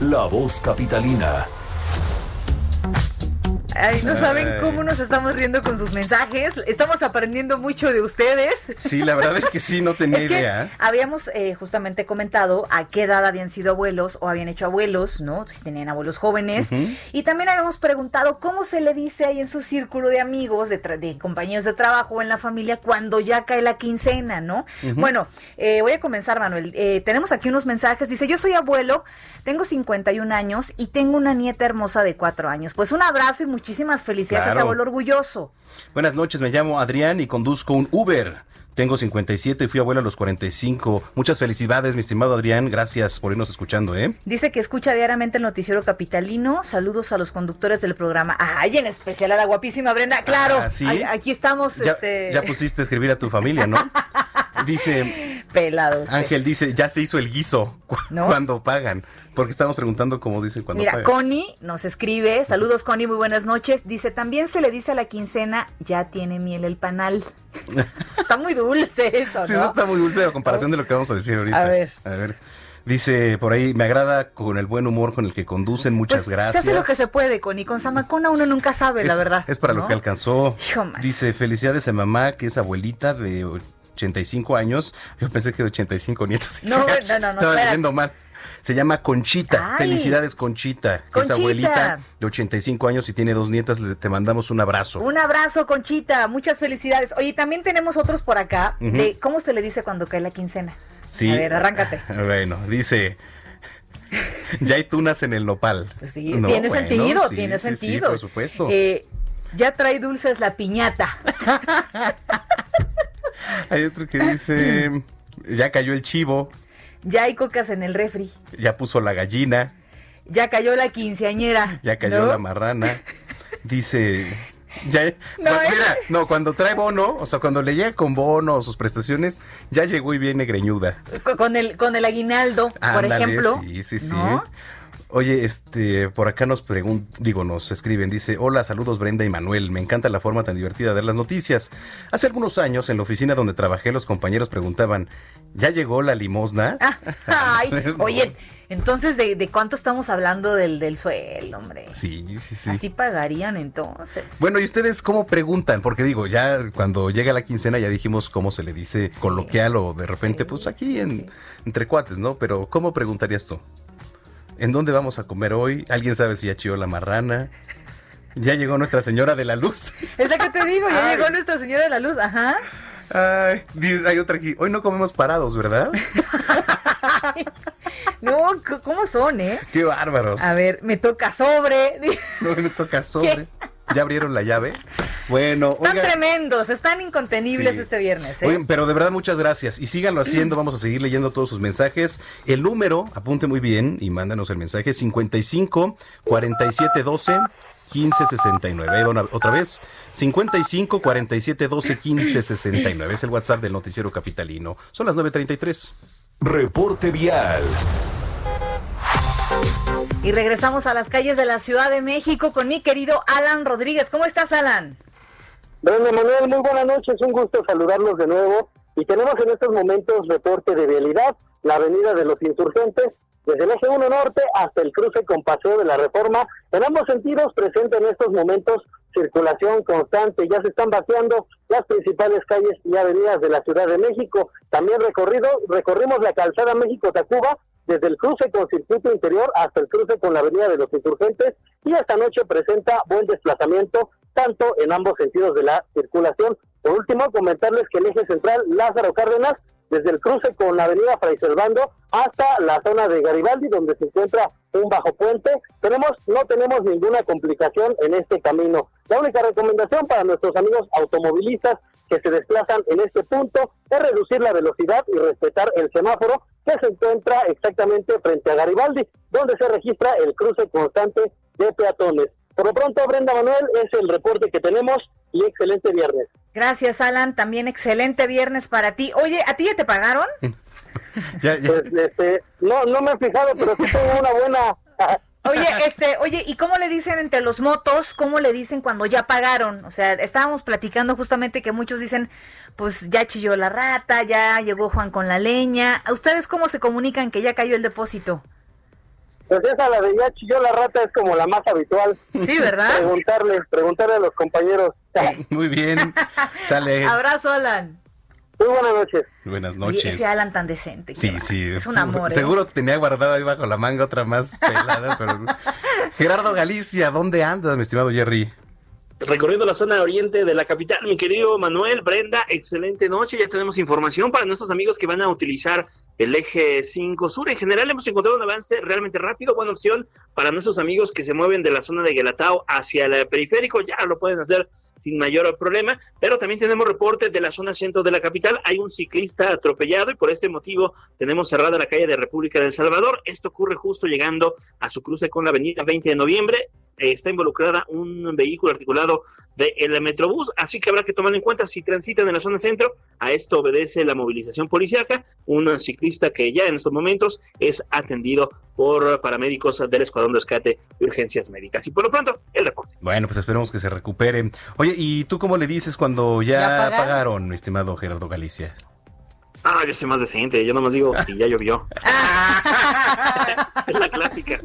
La voz capitalina Ay, no saben cómo nos estamos riendo con sus mensajes. Estamos aprendiendo mucho de ustedes. Sí, la verdad es que sí, no tenía idea. Habíamos eh, justamente comentado a qué edad habían sido abuelos o habían hecho abuelos, ¿no? Si tenían abuelos jóvenes. Y también habíamos preguntado cómo se le dice ahí en su círculo de amigos, de, de compañeros de trabajo o en la familia cuando ya cae la quincena, ¿no? Bueno, eh, voy a comenzar, Manuel. Eh, tenemos aquí unos mensajes. Dice, yo soy abuelo, tengo 51 años y tengo una nieta hermosa de 4 años. Pues un abrazo y muchísimas muchísimas felicidades, abuelo orgulloso. Buenas noches, me llamo Adrián y conduzco un Uber. Tengo 57 y fui abuelo a los 45. Muchas felicidades, mi estimado Adrián. Gracias por irnos escuchando, ¿eh? Dice que escucha diariamente el noticiero capitalino. Saludos a los conductores del programa. Ay, en especial a la guapísima Brenda. Claro, ah, ¿sí? aquí estamos. Ya, este... ya pusiste a escribir a tu familia, ¿no? Dice. Pelado. Ángel dice, ya se hizo el guiso cuando pagan. Porque estamos preguntando cómo dicen cuando Mira, Connie nos escribe. Saludos, Connie, muy buenas noches. Dice, también se le dice a la quincena, ya tiene miel el panal. está muy dulce eso, ¿no? Sí, eso está muy dulce a comparación de lo que vamos a decir ahorita. A ver. A ver. Dice por ahí, me agrada con el buen humor con el que conducen, muchas pues, gracias. Se hace lo que se puede, Connie. Con Samacona uno nunca sabe, la verdad. Es para lo que alcanzó. Dice, felicidades a mamá, que es abuelita de 85 años. Yo pensé que de 85 nietos. No, no, no, no. Estaba leyendo mal. Se llama Conchita. Felicidades, Conchita. Conchita. Es abuelita de 85 años y tiene dos nietas. Te mandamos un abrazo. Un abrazo, Conchita. Muchas felicidades. Oye, también tenemos otros por acá de cómo se le dice cuando cae la quincena. Sí. A ver, arráncate. Bueno, dice. Ya hay tunas en el nopal. Pues sí, tiene sentido, tiene sentido. por supuesto. Eh, ya trae dulces la piñata. Hay otro que dice, ya cayó el chivo. Ya hay cocas en el refri. Ya puso la gallina. Ya cayó la quinceañera. Ya cayó la marrana. Dice, ya, no, mira, no, cuando trae bono, o sea, cuando le llega con bono o sus prestaciones, ya llegó y viene greñuda. Con el, con el aguinaldo, por ejemplo. Sí, sí, sí. Oye, este, por acá nos preguntan, digo, nos escriben, dice, hola, saludos Brenda y Manuel, me encanta la forma tan divertida de ver las noticias. Hace algunos años, en la oficina donde trabajé, los compañeros preguntaban, ¿ya llegó la limosna? Ay, oye, entonces, ¿de, cuánto estamos hablando del, del sueldo, hombre? Sí, sí, sí. Así pagarían entonces. Bueno, ¿y ustedes cómo preguntan? Porque digo, ya cuando llega la quincena ya dijimos cómo se le dice coloquial o de repente, pues aquí en, entre cuates, ¿no? Pero ¿cómo preguntarías tú? ¿En dónde vamos a comer hoy? ¿Alguien sabe si ya chilló la marrana? Ya llegó Nuestra Señora de la Luz. Es la que te digo, ya llegó Nuestra Señora de la Luz, ajá. Ay, hay otra aquí. Hoy no comemos parados, ¿verdad? no, ¿cómo son, eh? Qué bárbaros. A ver, me toca sobre. no, me toca sobre. ¿Ya abrieron la llave? Bueno, están tremendos, están incontenibles este viernes. ¿eh? pero de verdad muchas gracias y síganlo haciendo, vamos a seguir leyendo todos sus mensajes. El número, apunte muy bien y mándanos el mensaje 55 47 12 15 69. otra vez, 55 47 12 15 69. Es el WhatsApp del Noticiero Capitalino. Son las 9.33. Reporte Vial. Y regresamos a las calles de la Ciudad de México con mi querido Alan Rodríguez. ¿Cómo estás, Alan? Brenda Manuel, muy buenas noches. Un gusto saludarlos de nuevo. Y tenemos en estos momentos reporte de vialidad, la avenida de los insurgentes, desde el eje 1 norte hasta el cruce con Paseo de la Reforma. En ambos sentidos presenta en estos momentos circulación constante. Ya se están vaciando las principales calles y avenidas de la Ciudad de México. También recorrido, recorrimos la calzada México-Tacuba desde el cruce con circuito interior hasta el cruce con la avenida de los insurgentes y esta noche presenta buen desplazamiento tanto en ambos sentidos de la circulación. Por último, comentarles que el eje central Lázaro Cárdenas, desde el cruce con la avenida Fray Servando hasta la zona de Garibaldi, donde se encuentra un bajo puente, tenemos, no tenemos ninguna complicación en este camino. La única recomendación para nuestros amigos automovilistas que se desplazan en este punto es reducir la velocidad y respetar el semáforo que se encuentra exactamente frente a Garibaldi, donde se registra el cruce constante de peatones. Por lo pronto, Brenda Manuel, es el reporte que tenemos y excelente viernes. Gracias, Alan. También excelente viernes para ti. Oye, ¿a ti ya te pagaron? ya, pues, este, no, no me he fijado, pero sí tengo una buena Oye, este, oye, ¿y cómo le dicen entre los motos? ¿Cómo le dicen cuando ya pagaron? O sea, estábamos platicando justamente que muchos dicen, pues ya chilló la rata, ya llegó Juan con la leña. ¿A ustedes cómo se comunican que ya cayó el depósito? Pues esa la de ya chilló la rata es como la más habitual. Sí, ¿verdad? Preguntarle, preguntarle a los compañeros. Muy bien. Sale. Abrazo, Alan. Muy buenas noches. Buenas noches. ese Alan tan decente. Sí, sí. Es un amor. ¿eh? Seguro tenía guardado ahí bajo la manga otra más pelada, pero... Gerardo Galicia, ¿dónde andas, mi estimado Jerry? Recorriendo la zona oriente de la capital, mi querido Manuel, Brenda, excelente noche. Ya tenemos información para nuestros amigos que van a utilizar el eje 5 sur. En general hemos encontrado un avance realmente rápido, buena opción para nuestros amigos que se mueven de la zona de Guelatao hacia el periférico. Ya lo pueden hacer sin mayor problema, pero también tenemos reportes de la zona centro de la capital. Hay un ciclista atropellado y por este motivo tenemos cerrada la calle de República del Salvador. Esto ocurre justo llegando a su cruce con la avenida 20 de noviembre. Está involucrada un vehículo articulado del Metrobús, así que habrá que tomar en cuenta si transitan en la zona centro. A esto obedece la movilización policiaca, un ciclista que ya en estos momentos es atendido por paramédicos del Escuadrón de Rescate y Urgencias Médicas. Y por lo pronto, el reporte. Bueno, pues esperemos que se recupere. Oye, ¿y tú cómo le dices cuando ya, pagaron, mi estimado Gerardo Galicia? Ah, yo soy más decente, yo nomás digo si ya llovió. es la clásica.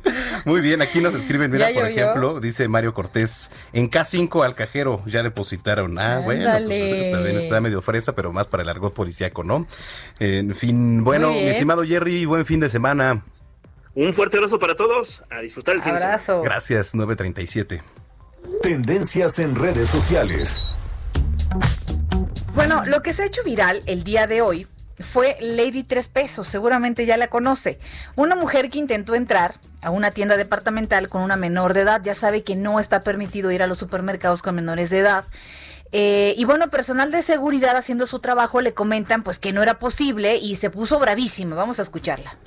Muy bien, aquí nos escriben, mira, por ejemplo, dice Mario Cortés, en K5 al cajero ya depositaron. Ah, bueno, pues también está medio fresa, pero más para el argot policíaco, ¿no? En fin, bueno, mi estimado Jerry, buen fin de semana. Un fuerte abrazo para todos, a disfrutar el fin de semana. Gracias, 937. Tendencias en redes sociales. Bueno, lo que se ha hecho viral el día de hoy fue Lady Tres Pesos, seguramente ya la conoce. Una mujer que intentó entrar a una tienda departamental con una menor de edad, ya sabe que no está permitido ir a los supermercados con menores de edad. Eh, y bueno, personal de seguridad haciendo su trabajo le comentan pues que no era posible y se puso bravísima. Vamos a escucharla.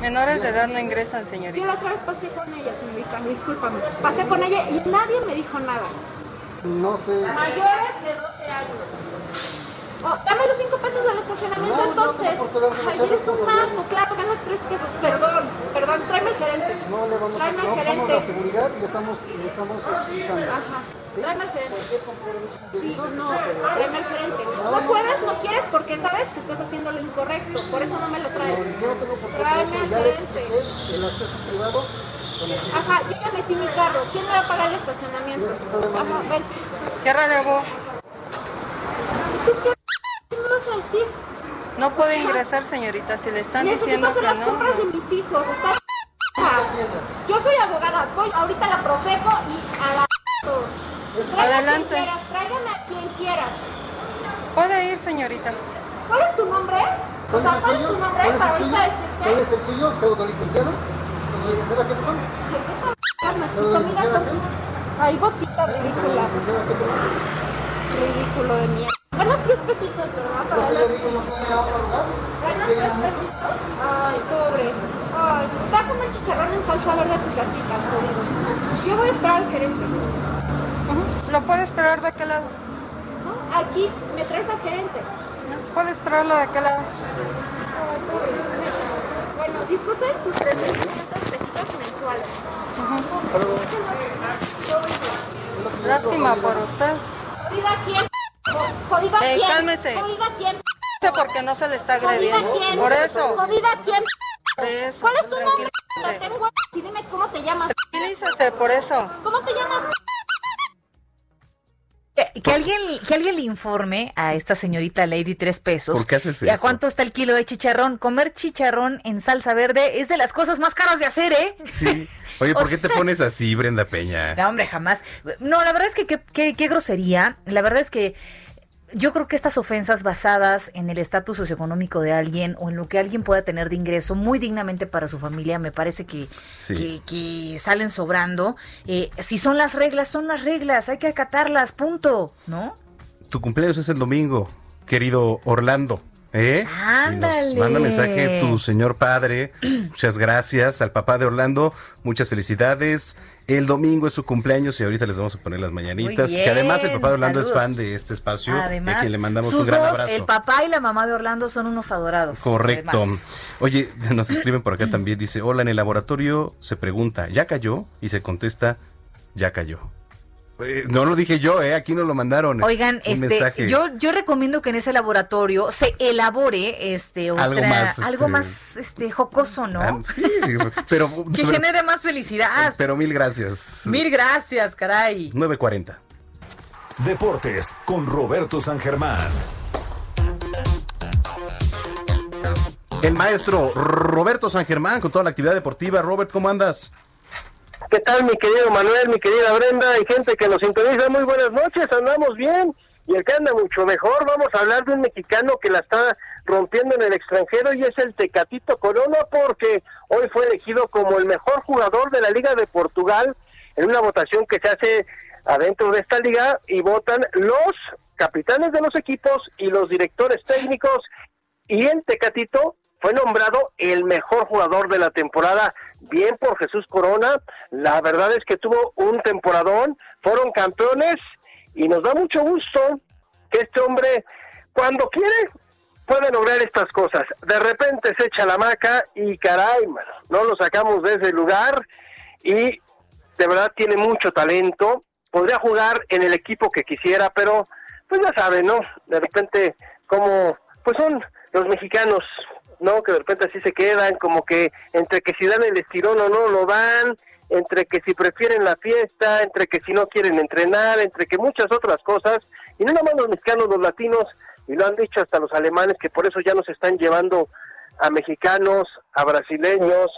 Menores de edad no ingresan, señorita. Yo la otra vez pasé con ella, señorita, discúlpame. Pasé con ella y nadie me dijo nada. No sé. Mayores de 12 años. Oh, dame los cinco pesos del estacionamiento entonces. Ay, eres un narco, claro, ganas tres pesos. Perdón, perdón, tráeme al gerente. No le vamos tráeme a al gerente. la seguridad y estamos, y estamos explicando. Ajá. Tráeme al gerente. Sí, no, tráeme al gerente. No puedes, no quieres porque sabes que estás haciendo lo incorrecto. Por eso no me lo traes. yo no tengo por qué Tráeme al gerente. el acceso es privado. Ajá, yo ya metí mi carro. ¿Quién me va a pagar el estacionamiento? Ajá, ven. Cierra de vos. ¿Y tú qué? ¿Qué me vas a decir? No puede ingresar, señorita, si le están Necesito diciendo hacer que las no. compras de mis hijos. Está Yo soy abogada. Voy ahorita a la Profeco y a la Tráigame Adelante. Quien quieras, tráigame a quien quieras. Puede ir, señorita. ¿Cuál es tu nombre? O ¿Cuál sea, es el ¿cuál es suyo? tu nombre ¿Cuál es para el suyo? ahorita decirte? ¿Cuál es el suyo? ¿Pseudo licenciado? ¿Pseudo licenciado qué, perdón? ¿Pseudo chico, mira qué? Ay, botitas ¿Pseudo Ridículo de mierda. Ganas tres pesitos, ¿verdad? Para ¿Usted la... no tres pesitos. Ay, pobre. Ay, da con el chicharrón en salsa verde a tu casita, jodido. Yo voy a esperar al gerente. ¿Lo puede esperar de aquel lado? ¿No? Aquí me traes al gerente. Puede esperarlo de aquel lado. Ay, pobrecita. Bueno, disfruten sus tres pesitos. pesitos mensuales. Lástima por usted. ¿Jodida quién? ¿Jodida Eh, quién? cálmese. ¿Jodida quién? Porque no se le está ¿Jodida agrediendo. quién? Por eso. ¿Jodida quién? Eso, ¿Cuál es tu nombre? Te tengo y dime cómo te llamas. Tranquilízase, por eso. ¿Cómo te llamas? Que, alguien, que alguien le informe a esta señorita Lady Tres Pesos. ¿Por qué haces ¿Y a cuánto está el kilo de chicharrón? Comer chicharrón en salsa verde es de las cosas más caras de hacer, ¿eh? Sí. Oye, ¿por qué te pones así, Brenda Peña? No, hombre, jamás. No, la verdad es que qué grosería. La verdad es que yo creo que estas ofensas basadas en el estatus socioeconómico de alguien o en lo que alguien pueda tener de ingreso muy dignamente para su familia, me parece que, Sí. que, que salen sobrando. Eh, si son las reglas, son las reglas, hay que acatarlas, punto, ¿no? Tu cumpleaños es el domingo, querido Orlando. ¿Eh? Nos manda mensaje tu señor padre. Muchas gracias al papá de Orlando. Muchas felicidades. El domingo es su cumpleaños y ahorita les vamos a poner las mañanitas. Que además el papá de Orlando es fan de este espacio. a Además, quien le mandamos sus un gran dos, abrazo. El papá y la mamá de Orlando son unos adorados. Correcto. además. Oye, nos escriben por acá también. Dice, hola, en el laboratorio se pregunta, ¿ya cayó? Y se contesta, ya cayó. Eh, no lo dije yo, ¿eh? Aquí nos lo mandaron. Oigan, este, mensaje. yo, yo recomiendo que en ese laboratorio se elabore este otra, Algo más, algo este- más este jocoso, ¿no? Ah, sí, pero, que pero, genere más felicidad. pero mil gracias. Mil gracias, caray. 940. Deportes con Roberto San Germán. El maestro Roberto San Germán con toda la actividad deportiva. Robert, ¿cómo andas? ¿Qué tal, mi querido Manuel, mi querida Brenda y gente que nos sintoniza? Muy buenas noches, andamos bien. Y el que anda mucho mejor, vamos a hablar de un mexicano que la está rompiendo en el extranjero y es el Tecatito Corona porque hoy fue elegido como el mejor jugador de la Liga de Portugal en una votación que se hace adentro de esta liga y votan los capitanes de los equipos y los directores técnicos y el Tecatito fue nombrado el mejor jugador de la temporada, bien por Jesús Corona. La verdad es que tuvo un temporadón, fueron campeones y nos da mucho gusto que este hombre, cuando quiere, puede lograr estas cosas. De repente se echa la maca y caray, no lo sacamos de ese lugar y de verdad tiene mucho talento. Podría jugar en el equipo que quisiera, pero pues ya sabe, ¿no? De repente, como, pues son los mexicanos, ¿no? Que de repente así se quedan, como que entre que si dan el estirón o no lo dan, entre que si prefieren la fiesta, entre que si no quieren entrenar, entre que muchas otras cosas, y no nada más los mexicanos, los latinos, y lo han dicho hasta los alemanes, que por eso ya nos están llevando a mexicanos, a brasileños,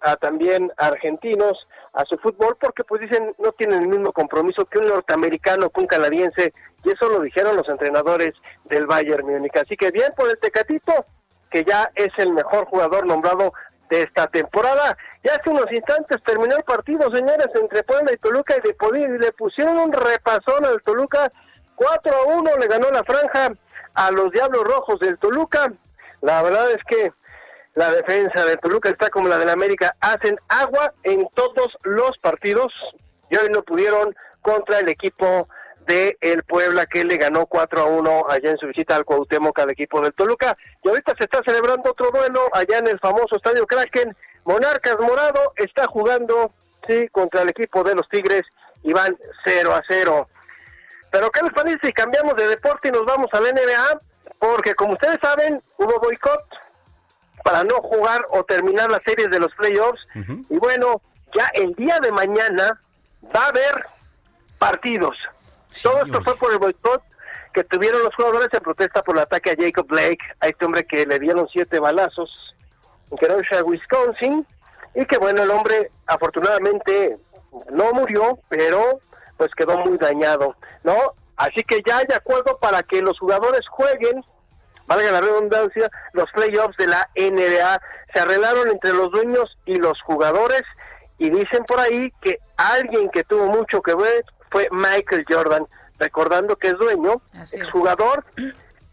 a también a argentinos, a su fútbol, porque pues dicen no tienen el mismo compromiso que un norteamericano, que un canadiense, y eso lo dijeron los entrenadores del Bayern Múnich. Así que bien por el Tecatito, que ya es el mejor jugador nombrado de esta temporada. Ya hace unos instantes terminó el partido, señores, entre Puebla y Toluca y le, y le pusieron un repasón al Toluca. 4 a 1 le ganó la franja a los Diablos Rojos del Toluca. La verdad es que la defensa del Toluca está como la del América. Hacen agua en todos los partidos y hoy no pudieron contra el equipo de el Puebla que le ganó 4 a 1 allá en su visita al Cuauhtémoc al equipo del Toluca. Y ahorita se está celebrando otro duelo allá en el famoso Estadio Kraken. Monarcas Morado está jugando sí contra el equipo de los Tigres y van 0 a 0. Pero ¿qué les parece si cambiamos de deporte y nos vamos a la NBA? Porque como ustedes saben, hubo boicot para no jugar o terminar las series de los playoffs. Y bueno, ya el día de mañana va a haber partidos. Todo esto fue por el boicot que tuvieron los jugadores en protesta por el ataque a Jacob Blake, a este hombre que le dieron siete balazos en Kenosha, Wisconsin, y que bueno, el hombre afortunadamente no murió, pero pues quedó muy dañado, ¿no? Así que ya hay acuerdo para que los jugadores jueguen, valga la redundancia, los playoffs de la NBA. Se arreglaron entre los dueños y los jugadores y dicen por ahí que alguien que tuvo mucho que ver fue Michael Jordan, recordando que es dueño, es jugador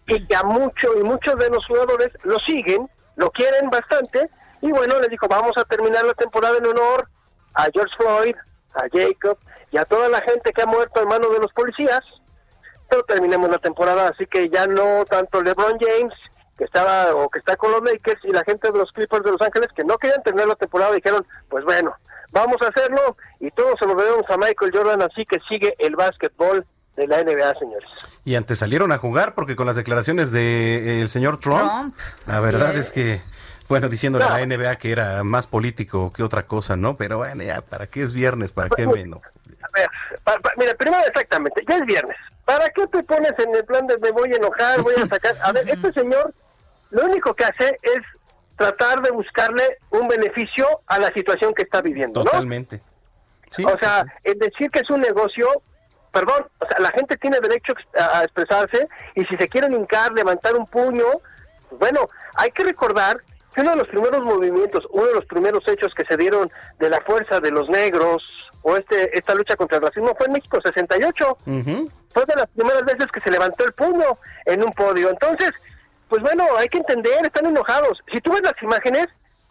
y que a muchos y muchos de los jugadores lo siguen, lo quieren bastante y bueno, les dijo, vamos a terminar la temporada en honor a George Floyd, a Jacob y a toda la gente que ha muerto en manos de los policías, pero terminemos la temporada, así que ya no tanto LeBron James que estaba o que está con los Lakers y la gente de los Clippers de Los Ángeles que no querían tener la temporada dijeron, pues bueno, vamos a hacerlo y todos se lo debemos a Michael Jordan, así que sigue el básquetbol de la NBA, señores. Y antes salieron a jugar porque con las declaraciones del de, señor Trump, la verdad es. que, bueno, diciéndole a la NBA que era más político que otra cosa, ¿no? Pero bueno, ya, ¿para qué es viernes? ¿Para qué menos? A ver, mira, primero exactamente, ya es viernes. ¿Para qué te pones en el plan de me voy a enojar, voy a sacar? A ver, este señor lo único que hace es tratar de buscarle un beneficio a la situación que está viviendo, ¿no? Totalmente. o sea, el decir que es un negocio, perdón, o sea, la gente tiene derecho a expresarse y si se quieren hincar, levantar un puño, pues bueno, hay que recordar que uno de los primeros movimientos, uno de los primeros hechos que se dieron de la fuerza de los negros o este esta lucha contra el racismo fue en México 68. Fue de las primeras veces que se levantó el puño en un podio. Entonces, pues bueno, hay que entender, están enojados. Si tú ves las imágenes,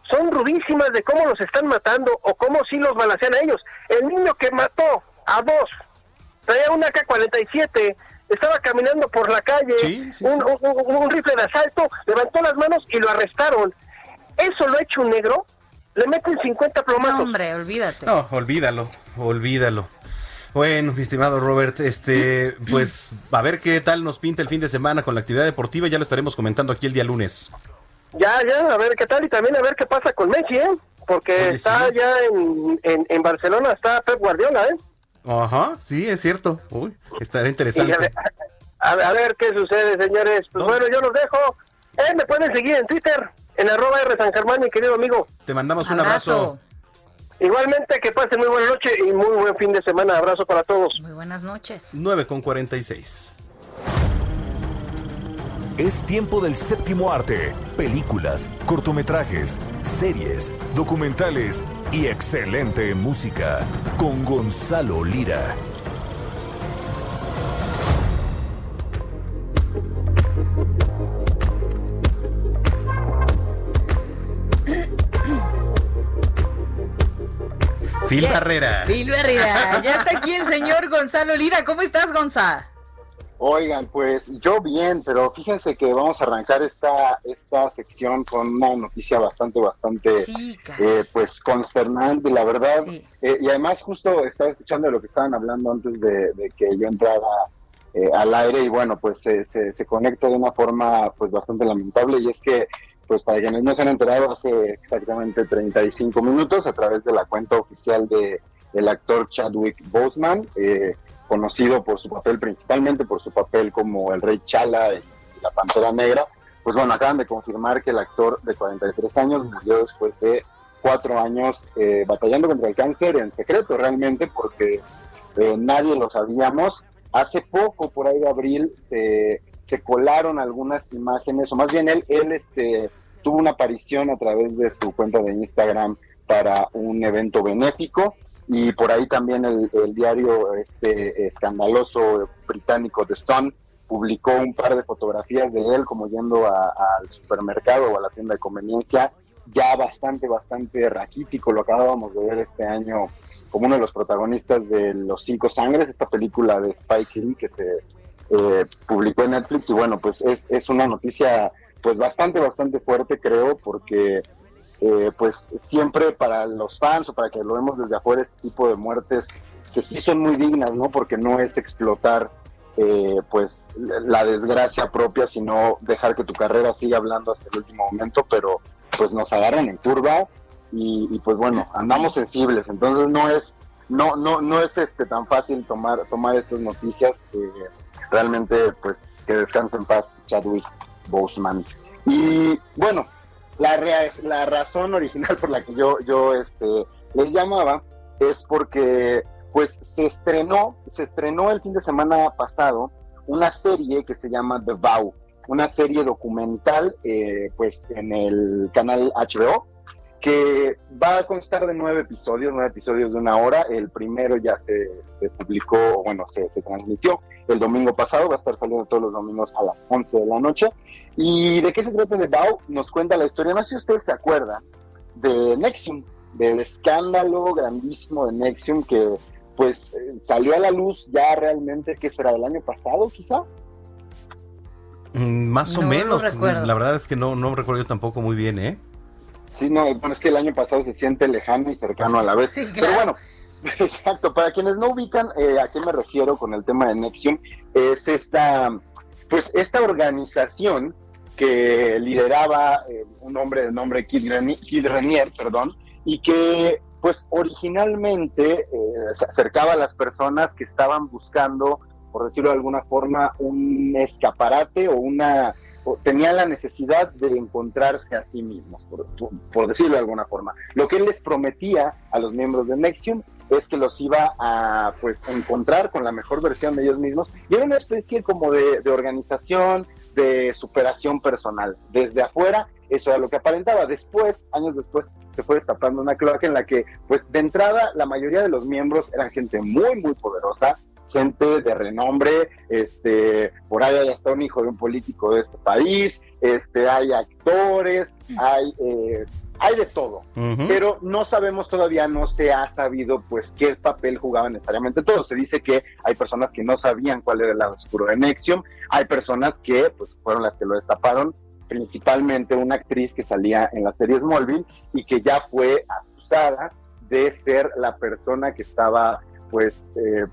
son rudísimas de cómo los están matando o cómo sí los balancean a ellos. El niño que mató a dos, traía una K-47, estaba caminando por la calle, un, rifle de asalto, levantó las manos y lo arrestaron. Eso lo ha hecho un negro, le meten 50 plomazos. hombre, olvídate. No, olvídalo, olvídalo. Bueno, mi estimado Robert, este, pues a ver qué tal nos pinta el fin de semana con la actividad deportiva, ya lo estaremos comentando aquí el día lunes. Ya, ya, a ver qué tal y también a ver qué pasa con Messi, ¿eh? Porque está ya en, en, Barcelona, está Pep Guardiola, ¿eh? Ajá, sí, es cierto. Uy, estará interesante. A ver, a, ver, qué sucede, señores. Pues bueno, yo los dejo. Eh, me pueden seguir en Twitter, en arroba R San Germán, mi querido amigo. Te mandamos un abrazo. Igualmente, que pasen muy buena noche y muy buen fin de semana. Abrazo para todos. Muy buenas noches. 9 con 46. Es tiempo del séptimo arte. Películas, cortometrajes, series, documentales y excelente música. Con Gonzalo Lira. Phil Barrera. Phil Barrera. Ya está aquí el señor Gonzalo Lira. ¿Cómo estás, Gonzalo? Oigan, pues yo bien, pero fíjense que vamos a arrancar esta, esta sección con una noticia bastante, bastante, eh, pues consternante, la verdad. Eh, y además justo estaba escuchando lo que estaban hablando antes de, que yo entrara eh, al aire y bueno, pues se, se, se, conecta de una forma pues bastante lamentable y es que pues para quienes no se han enterado, hace exactamente 35 minutos a través de la cuenta oficial de el actor Chadwick Boseman, eh, conocido por su papel principalmente por su papel como el Rey Chala y la Pantera Negra. Pues bueno, acaban de confirmar que el actor de 43 años murió después de cuatro años eh, batallando contra el cáncer en secreto realmente porque eh, nadie lo sabíamos. Hace poco, por ahí de abril, se se colaron algunas imágenes, o más bien él, él este, tuvo una aparición a través de su cuenta de Instagram para un evento benéfico y por ahí también el, diario este escandaloso británico The Sun publicó un par de fotografías de él como yendo al supermercado o a la tienda de conveniencia ya bastante, bastante raquítico, lo acabábamos de ver este año como uno de los protagonistas de Los Cinco Sangres, esta película de Spike Lee que se eh, publicó en Netflix y bueno, pues es, es una noticia pues bastante, bastante fuerte creo porque eh, pues siempre para los fans o para que lo vemos desde afuera este tipo de muertes que sí son muy dignas, ¿no? Porque no es explotar eh, pues la desgracia propia, sino dejar que tu carrera siga hablando hasta el último momento, pero pues nos agarran en curva y, pues bueno, andamos sensibles, entonces no es no no no es este tan fácil tomar tomar estas noticias eh, realmente pues que descanse en paz Chadwick Boseman. Y bueno, la, la razón original por la que yo, yo este, les llamaba es porque pues se estrenó, se estrenó el fin de semana pasado una serie que se llama The Vow, una serie documental eh, pues en el canal HBO que va a constar de nueve episodios, nueve episodios de una hora. El primero ya se, publicó, bueno, se, transmitió el domingo pasado, va a estar saliendo todos los domingos a las 11 de la noche. ¿Y de qué se trata de Bao? Nos cuenta la historia, no sé si ustedes se acuerdan, de Nexium, del escándalo grandísimo de Nexium que pues salió a la luz ya realmente, ¿qué será? ¿Del año pasado quizá? Mm, más o menos. La verdad es que no, no recuerdo tampoco muy bien, ¿eh? Sí, no, bueno, es que el año pasado se siente lejano y cercano a la vez. Pero bueno, exacto, para quienes no ubican eh, a qué me refiero con el tema de Nexium, es esta, pues esta organización que lideraba eh, un hombre de nombre Kid, Renier, perdón, y que pues originalmente eh, se acercaba a las personas que estaban buscando, por decirlo de alguna forma, un escaparate o una tenían la necesidad de encontrarse a sí mismos, por, decirlo de alguna forma. Lo que él les prometía a los miembros de Nexium es que los iba a pues encontrar con la mejor versión de ellos mismos y era una especie como de, organización de superación personal. Desde afuera, eso era lo que aparentaba. Después, años después, se fue destapando una cloaca en la que, pues de entrada, la mayoría de los miembros eran gente muy, muy poderosa, gente de renombre, este, por ahí hay hasta un hijo de un político de este país, este, hay actores, hay eh, hay de todo, pero no sabemos todavía, no se ha sabido pues qué papel jugaba necesariamente todo. Se dice que hay personas que no sabían cuál era el lado oscuro de Nexium, hay personas que pues fueron las que lo destaparon, principalmente una actriz que salía en la serie Smallville y que ya fue acusada de ser la persona que estaba pues eh,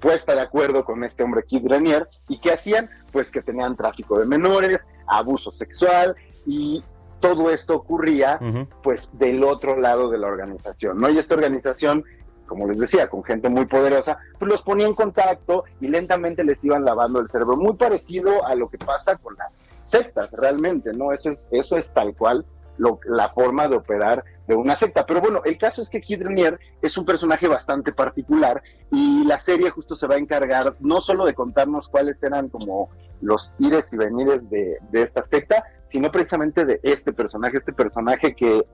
puesta de acuerdo con este hombre Kid Renier y que hacían pues que tenían tráfico de menores, abuso sexual y todo esto ocurría pues del otro lado de la organización, ¿no? Y esta organización, como les decía, con gente muy poderosa, pues los ponía en contacto y lentamente les iban lavando el cerebro, muy parecido a lo que pasa con las sectas realmente, ¿no? Eso es, eso es tal cual lo, la forma de operar de una secta. Pero bueno, el caso es que Kid es un personaje bastante particular y la serie justo se va a encargar no solo de contarnos cuáles eran como los ires y venires de, de esta secta, sino precisamente de este personaje, este personaje que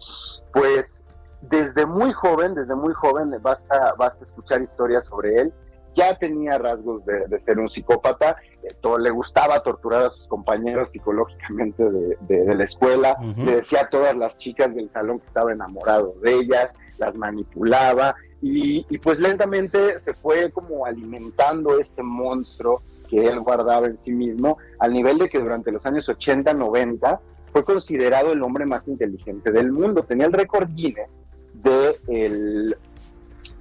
pues desde muy joven, desde muy joven basta, basta escuchar historias sobre él ya tenía rasgos de, ser un psicópata, eh, todo, le gustaba torturar a sus compañeros psicológicamente de, la escuela, le decía a todas las chicas del salón que estaba enamorado de ellas, las manipulaba y, pues lentamente se fue como alimentando este monstruo que él guardaba en sí mismo, al nivel de que durante los años 80, 90 fue considerado el hombre más inteligente del mundo. Tenía el récord Guinness de el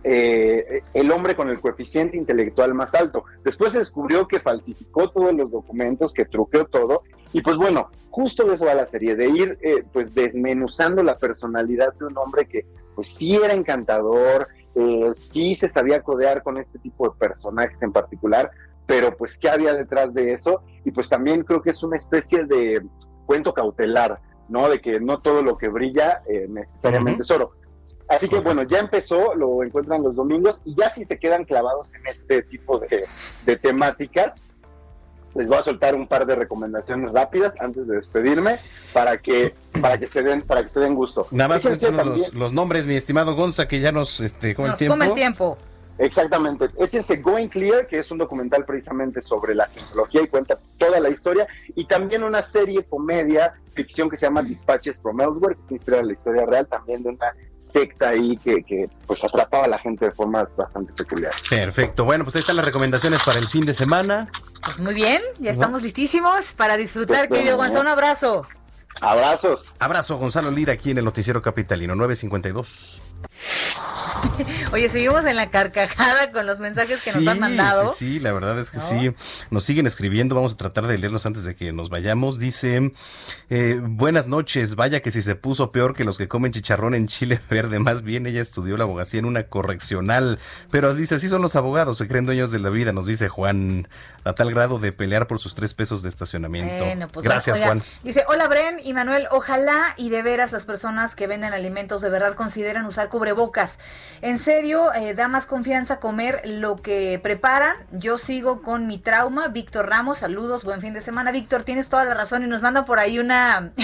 eh, el hombre con el coeficiente intelectual más alto. Después se descubrió que falsificó todos los documentos, que truqueó todo. Y pues bueno, justo de eso va la serie, de ir eh, pues desmenuzando la personalidad de un hombre que pues sí era encantador, eh, sí se sabía codear con este tipo de personajes en particular, pero pues qué había detrás de eso. Y pues también creo que es una especie de cuento cautelar, ¿no? De que no todo lo que brilla necesariamente es oro. Así que bueno, ya empezó, lo encuentran los domingos y ya si se quedan clavados en este tipo de, temáticas, les voy a soltar un par de recomendaciones rápidas antes de despedirme para que para que se den para que se den gusto. Nada más los, los, nombres, mi estimado Gonza, que ya nos este con el tiempo. Come el tiempo. Exactamente. Échense Going Clear, que es un documental precisamente sobre la cienciología y cuenta toda la historia. Y también una serie comedia, ficción que se llama Dispatches from Elsewhere, que inspira en la historia real también de una secta ahí que, que, pues atrapaba a la gente de formas bastante peculiares. Perfecto. Bueno, pues ahí están las recomendaciones para el fin de semana. Pues muy bien, ya estamos listísimos para disfrutar. Querido Gonzalo, un abrazo. Abrazos. Abrazo, Gonzalo Lira, aquí en el Noticiero Capitalino 952. Oye, seguimos en la carcajada con los mensajes que nos han mandado. Sí, sí, la verdad es que sí. Nos siguen escribiendo, vamos a tratar de leerlos antes de que nos vayamos. Dice, eh, buenas noches, vaya que si se puso peor que los que comen chicharrón en Chile Verde, más bien ella estudió la abogacía en una correccional, pero dice, así son los abogados, se creen dueños de la vida, nos dice Juan, a tal grado de pelear por sus tres pesos de estacionamiento. Pues Gracias, Juan. Dice, hola Bren y Manuel, ojalá y de veras las personas que venden alimentos de verdad consideren usar cubrebocas. En serio, eh, da más confianza comer lo que preparan. Yo sigo con mi trauma. Víctor Ramos, saludos, buen fin de semana. Víctor, tienes toda la razón y nos manda por ahí una...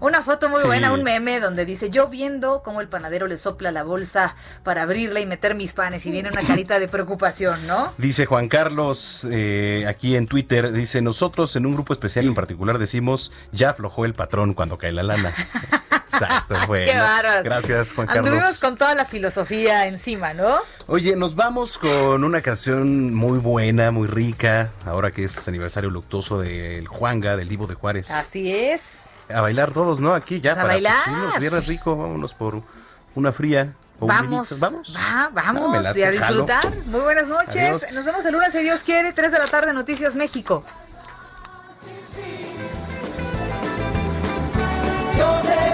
Una foto muy buena, un meme donde dice, yo viendo cómo el panadero le sopla la bolsa para abrirla y meter mis panes y viene una carita de preocupación, ¿no? Dice Juan Carlos eh, aquí en Twitter, dice, nosotros en un grupo especial en particular decimos, ya aflojó el patrón cuando cae la lana. Exacto, bueno. Qué bárbaro. Gracias, Juan Carlos. Anduvimos con toda la filosofía encima, ¿no? Oye, nos vamos con una canción muy buena, muy rica, ahora que es aniversario luctuoso del Juanga, del Divo de Juárez. Así es. A bailar todos, ¿no? Aquí ya. Pues a bailar. Pues, viernes rico, vámonos por una fría. Vamos, vamos, va, vamos, y a disfrutar. Muy buenas noches. Adiós. Nos vemos el lunes, si Dios quiere, 3 de la tarde, Noticias México. Yo seré